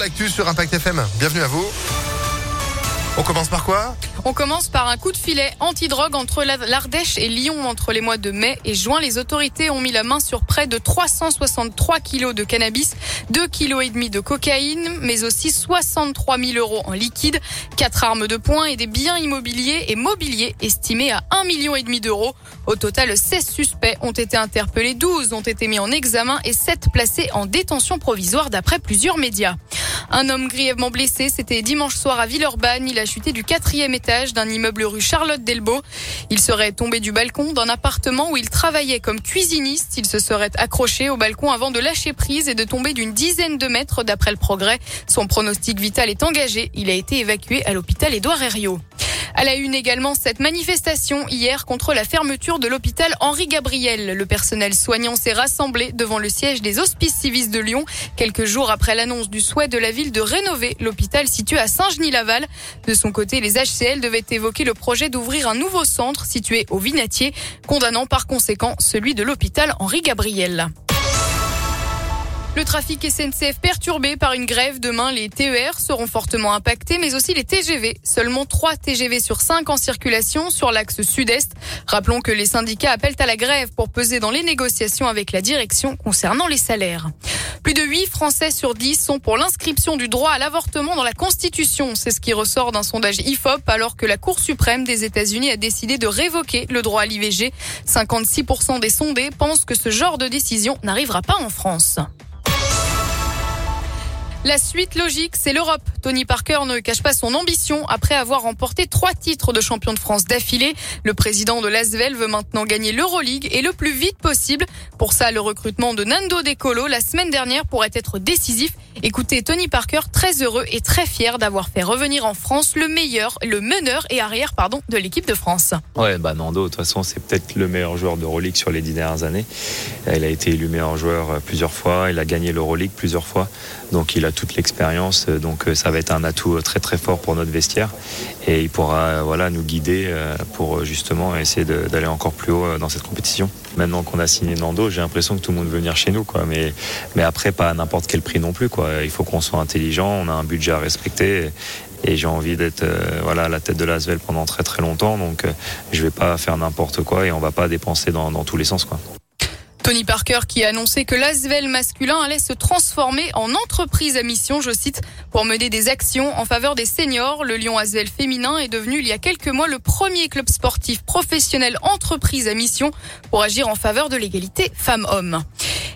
L'actu sur Impact FM. Bienvenue à vous. On commence par quoi? On commence par un coup de filet anti-drogue entre l'Ardèche et Lyon entre les mois de mai et juin. Les autorités ont mis la main sur près de 363 kilos de cannabis, 2 kilos et demi de cocaïne, mais aussi 63 000 euros en liquide, 4 armes de poing et des biens immobiliers et mobiliers estimés à 1 million d'euros. Au total, 16 suspects ont été interpellés, 12 ont été mis en examen et 7 placés en détention provisoire d'après plusieurs médias. Un homme grièvement blessé, c'était dimanche soir à Villeurbanne. Il a chuté du quatrième étage d'un immeuble rue Charlotte Delbo. Il serait tombé du balcon d'un appartement où il travaillait comme cuisiniste. Il se serait accroché au balcon avant de lâcher prise et de tomber d'une dizaine de mètres d'après le progrès. Son pronostic vital est engagé. Il a été évacué à l'hôpital Édouard Herriot. À la une également cette manifestation hier contre la fermeture de l'hôpital Henri Gabriel. Le personnel soignant s'est rassemblé devant le siège des Hospices Civis de Lyon quelques jours après l'annonce du souhait de la ville de rénover l'hôpital situé à Saint-Genis-Laval. De son côté, les HCL devaient évoquer le projet d'ouvrir un nouveau centre situé au Vinatier, condamnant par conséquent celui de l'hôpital Henri Gabriel. Le trafic SNCF perturbé par une grève. Demain, les TER seront fortement impactés, mais aussi les TGV. Seulement 3 TGV sur 5 en circulation sur l'axe sud-est. Rappelons que les syndicats appellent à la grève pour peser dans les négociations avec la direction concernant les salaires. Plus de 8 Français sur 10 sont pour l'inscription du droit à l'avortement dans la Constitution. C'est ce qui ressort d'un sondage IFOP alors que la Cour suprême des États-Unis a décidé de révoquer le droit à l'IVG. 56% des sondés pensent que ce genre de décision n'arrivera pas en France. La suite logique, c'est l'Europe. Tony Parker ne cache pas son ambition après avoir remporté trois titres de champion de France d'affilée. Le président de l'Asvel veut maintenant gagner l'Euroleague et le plus vite possible. Pour ça, le recrutement de Nando De Colo la semaine dernière pourrait être décisif. Écoutez, Tony Parker, très heureux et très fier d'avoir fait revenir en France le meilleur, le meneur et arrière, pardon, de l'équipe de France. Ouais, bah Nando, de toute façon, c'est peut-être le meilleur joueur d'Euroleague sur les dix dernières années. Il a été élu meilleur joueur euh, plusieurs fois, il a gagné l'Euroleague plusieurs fois. Donc il a toute l'expérience, donc euh, ça va être un atout très très fort pour notre vestiaire et il pourra voilà nous guider euh, pour justement essayer d'aller encore plus haut euh, dans cette compétition. Maintenant qu'on a signé Nando, j'ai l'impression que tout le monde veut venir chez nous mais après pas à n'importe quel prix non plus. Il faut qu'on soit intelligent, on a un budget à respecter et j'ai envie d'être voilà à la tête de l'Asvel pendant très très longtemps donc je vais pas faire n'importe quoi et on va pas dépenser dans, dans tous les sens quoi. Tony Parker qui a annoncé que l'Asvel masculin allait se transformer en entreprise à mission, je cite, pour mener des actions en faveur des seniors. Le Lyon Asvel féminin est devenu il y a quelques mois le premier club sportif professionnel entreprise à mission pour agir en faveur de l'égalité femmes-hommes.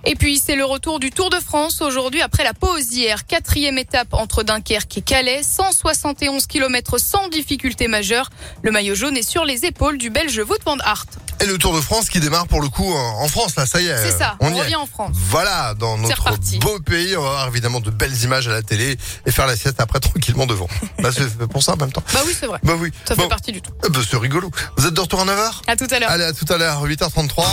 Et puis c'est le retour du Tour de France aujourd'hui après la pause hier. Quatrième étape entre Dunkerque et Calais, 171 km sans difficulté majeure. Le maillot jaune est sur les épaules du Belge Wout van Aert. Et le Tour de France qui démarre pour le coup en France, là, ça y est. C'est ça, on, revient en France. Voilà, dans notre beau pays, on va avoir évidemment de belles images à la télé et faire la sieste après tranquillement devant. bah, c'est pour ça en même temps. Bah oui, c'est vrai. Bah oui. Ça fait partie du tout. Bah, c'est rigolo. Vous êtes de retour à 9h À tout à l'heure. Allez, à tout à l'heure, 8h33.